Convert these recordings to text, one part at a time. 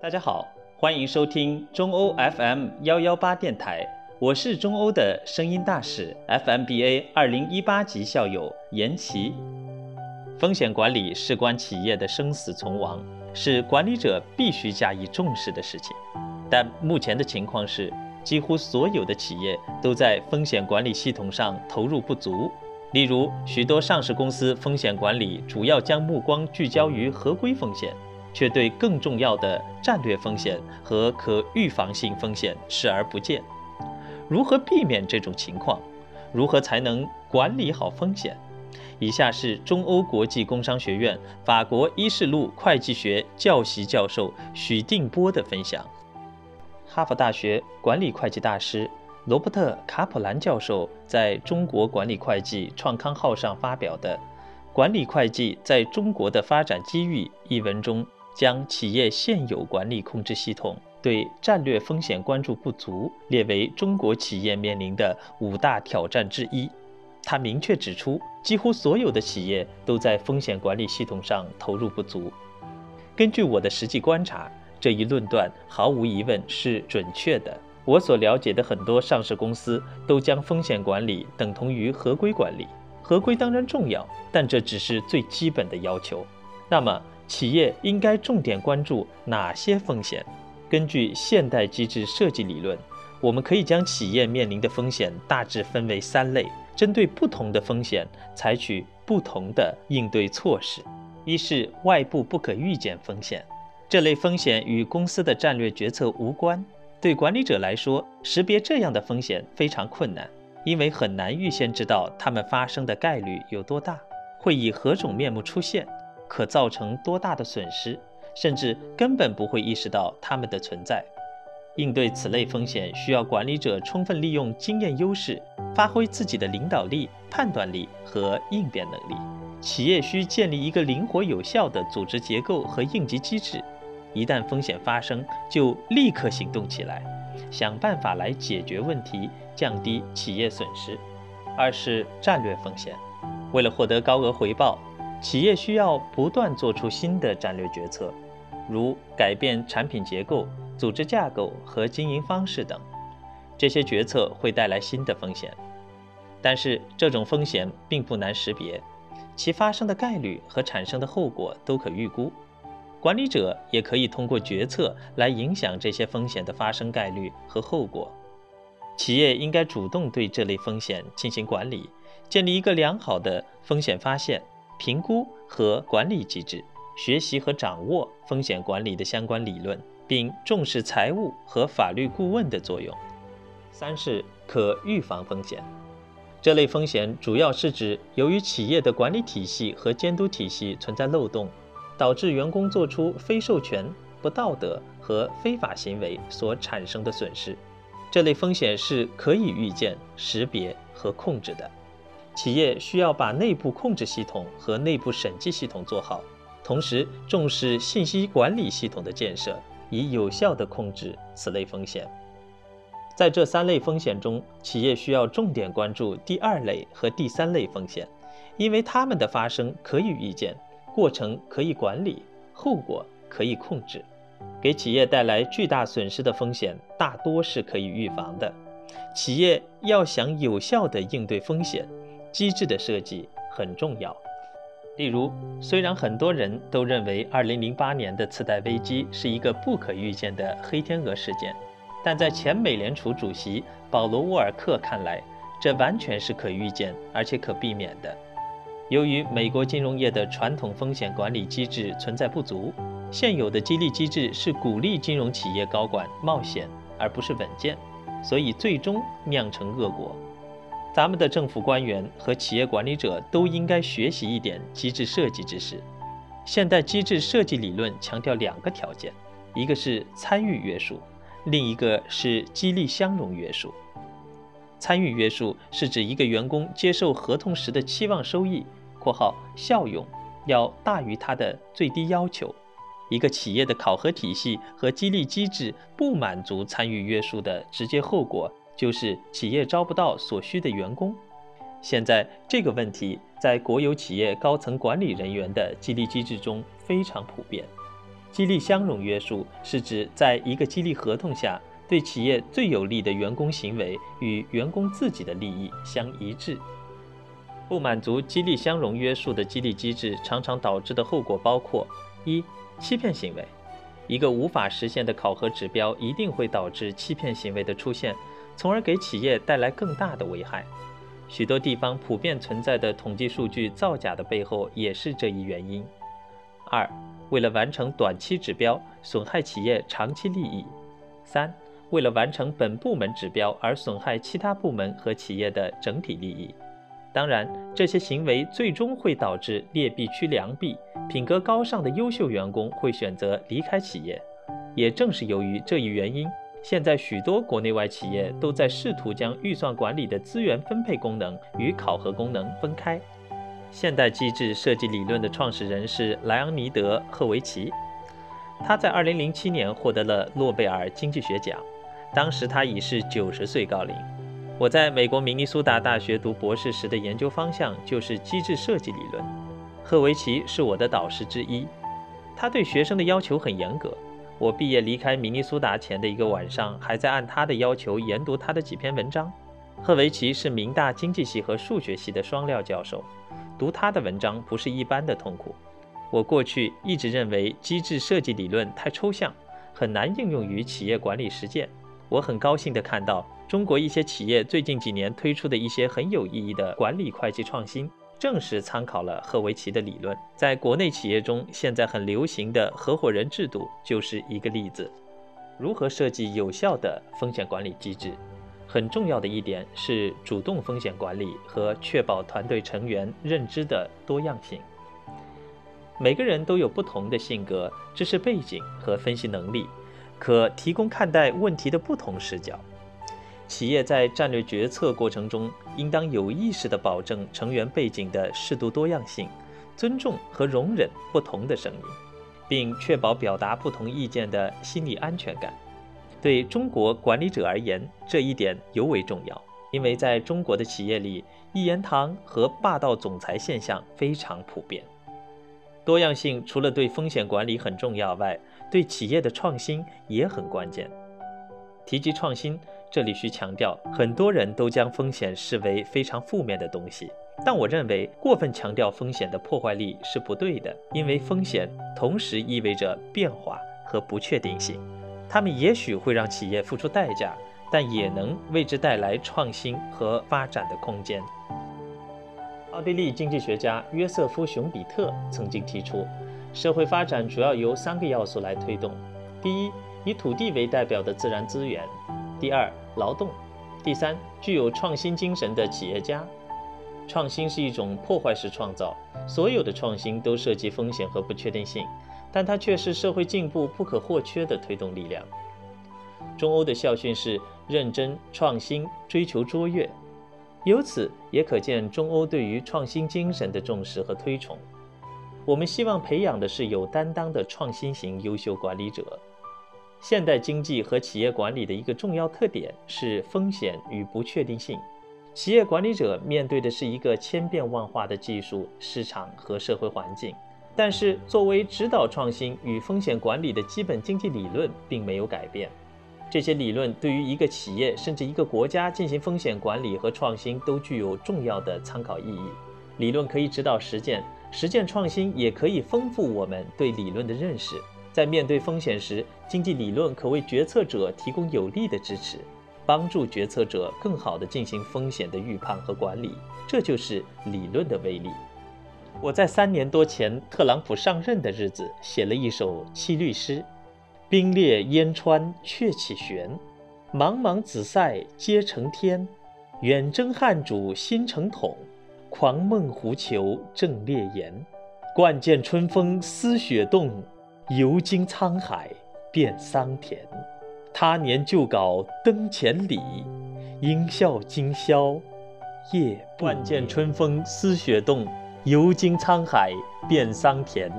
大家好，欢迎收听中欧 FM 幺幺八电台，我是中欧的声音大使 FMBA 二零一八级校友严琦。风险管理事关企业的生死存亡，是管理者必须加以重视的事情。但目前的情况是，几乎所有的企业都在风险管理系统上投入不足。例如，许多上市公司风险管理主要将目光聚焦于合规风险。却对更重要的战略风险和可预防性风险视而不见。如何避免这种情况？如何才能管理好风险？以下是中欧国际工商学院法国伊士路会计学教习教授许定波的分享。哈佛大学管理会计大师罗伯特·卡普兰教授在中国管理会计创刊号上发表的《管理会计在中国的发展机遇》一文中。将企业现有管理控制系统对战略风险关注不足列为中国企业面临的五大挑战之一。他明确指出，几乎所有的企业都在风险管理系统上投入不足。根据我的实际观察，这一论断毫无疑问是准确的。我所了解的很多上市公司都将风险管理等同于合规管理。合规当然重要，但这只是最基本的要求。那么，企业应该重点关注哪些风险？根据现代机制设计理论，我们可以将企业面临的风险大致分为三类，针对不同的风险采取不同的应对措施。一是外部不可预见风险，这类风险与公司的战略决策无关，对管理者来说，识别这样的风险非常困难，因为很难预先知道它们发生的概率有多大，会以何种面目出现。可造成多大的损失，甚至根本不会意识到它们的存在。应对此类风险，需要管理者充分利用经验优势，发挥自己的领导力、判断力和应变能力。企业需建立一个灵活有效的组织结构和应急机制，一旦风险发生，就立刻行动起来，想办法来解决问题，降低企业损失。二是战略风险，为了获得高额回报。企业需要不断做出新的战略决策，如改变产品结构、组织架构和经营方式等。这些决策会带来新的风险，但是这种风险并不难识别，其发生的概率和产生的后果都可预估。管理者也可以通过决策来影响这些风险的发生概率和后果。企业应该主动对这类风险进行管理，建立一个良好的风险发现。评估和管理机制，学习和掌握风险管理的相关理论，并重视财务和法律顾问的作用。三是可预防风险，这类风险主要是指由于企业的管理体系和监督体系存在漏洞，导致员工做出非授权、不道德和非法行为所产生的损失。这类风险是可以预见、识别和控制的。企业需要把内部控制系统和内部审计系统做好，同时重视信息管理系统的建设，以有效地控制此类风险。在这三类风险中，企业需要重点关注第二类和第三类风险，因为它们的发生可以预见，过程可以管理，后果可以控制。给企业带来巨大损失的风险大多是可以预防的。企业要想有效地应对风险。机制的设计很重要。例如，虽然很多人都认为2008年的次贷危机是一个不可预见的黑天鹅事件，但在前美联储主席保罗·沃尔克看来，这完全是可预见而且可避免的。由于美国金融业的传统风险管理机制存在不足，现有的激励机制是鼓励金融企业高管冒险，而不是稳健，所以最终酿成恶果。咱们的政府官员和企业管理者都应该学习一点机制设计知识。现代机制设计理论强调两个条件，一个是参与约束，另一个是激励相容约束。参与约束是指一个员工接受合同时的期望收益（括号效用）要大于他的最低要求。一个企业的考核体系和激励机制不满足参与约束的直接后果。就是企业招不到所需的员工。现在这个问题在国有企业高层管理人员的激励机制中非常普遍。激励相容约束是指在一个激励合同下，对企业最有利的员工行为与员工自己的利益相一致。不满足激励相容约束的激励机制，常常导致的后果包括：一、欺骗行为。一个无法实现的考核指标，一定会导致欺骗行为的出现，从而给企业带来更大的危害。许多地方普遍存在的统计数据造假的背后，也是这一原因。二、为了完成短期指标，损害企业长期利益；三、为了完成本部门指标而损害其他部门和企业的整体利益。当然，这些行为最终会导致劣币驱良币，品格高尚的优秀员工会选择离开企业。也正是由于这一原因，现在许多国内外企业都在试图将预算管理的资源分配功能与考核功能分开。现代机制设计理论的创始人是莱昂尼德·赫维奇，他在2007年获得了诺贝尔经济学奖，当时他已是90岁高龄。我在美国明尼苏达大学读博士时的研究方向就是机制设计理论。赫维奇是我的导师之一，他对学生的要求很严格。我毕业离开明尼苏达前的一个晚上，还在按他的要求研读他的几篇文章。赫维奇是明大经济系和数学系的双料教授，读他的文章不是一般的痛苦。我过去一直认为机制设计理论太抽象，很难应用于企业管理实践。我很高兴地看到。中国一些企业最近几年推出的一些很有意义的管理会计创新，正是参考了赫维奇的理论。在国内企业中，现在很流行的合伙人制度就是一个例子。如何设计有效的风险管理机制？很重要的一点是主动风险管理和确保团队成员认知的多样性。每个人都有不同的性格、知识背景和分析能力，可提供看待问题的不同视角。企业在战略决策过程中，应当有意识地保证成员背景的适度多样性，尊重和容忍不同的声音，并确保表达不同意见的心理安全感。对中国管理者而言，这一点尤为重要，因为在中国的企业里，一言堂和霸道总裁现象非常普遍。多样性除了对风险管理很重要外，对企业的创新也很关键。提及创新。这里需强调，很多人都将风险视为非常负面的东西，但我认为过分强调风险的破坏力是不对的，因为风险同时意味着变化和不确定性，它们也许会让企业付出代价，但也能为之带来创新和发展的空间。奥地利经济学家约瑟夫·熊彼特曾经提出，社会发展主要由三个要素来推动：第一，以土地为代表的自然资源。第二，劳动；第三，具有创新精神的企业家。创新是一种破坏式创造，所有的创新都涉及风险和不确定性，但它却是社会进步不可或缺的推动力量。中欧的校训是认真创新，追求卓越，由此也可见中欧对于创新精神的重视和推崇。我们希望培养的是有担当的创新型优秀管理者。现代经济和企业管理的一个重要特点是风险与不确定性。企业管理者面对的是一个千变万化的技术、市场和社会环境。但是，作为指导创新与风险管理的基本经济理论并没有改变。这些理论对于一个企业甚至一个国家进行风险管理和创新都具有重要的参考意义。理论可以指导实践，实践创新也可以丰富我们对理论的认识。在面对风险时，经济理论可为决策者提供有力的支持，帮助决策者更好地进行风险的预判和管理。这就是理论的威力。我在三年多前特朗普上任的日子写了一首七律诗：冰裂烟川鹊起悬，茫茫紫塞皆成天。远征汉主新城统，狂梦狐裘正烈炎。惯见春风思雪动。游经沧海变桑田，他年旧稿灯前里，应笑今宵夜不惯见春风思雪动，游经沧海变桑田。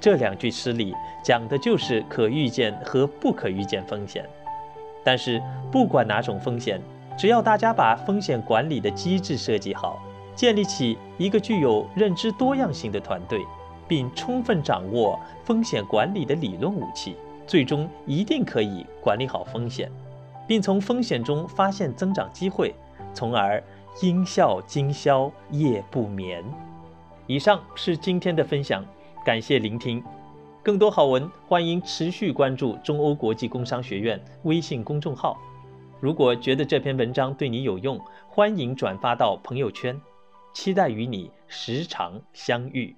这两句诗里讲的就是可预见和不可预见风险。但是不管哪种风险，只要大家把风险管理的机制设计好，建立起一个具有认知多样性的团队。并充分掌握风险管理的理论武器，最终一定可以管理好风险，并从风险中发现增长机会，从而因笑今宵夜不眠。以上是今天的分享，感谢聆听。更多好文，欢迎持续关注中欧国际工商学院微信公众号。如果觉得这篇文章对你有用，欢迎转发到朋友圈。期待与你时常相遇。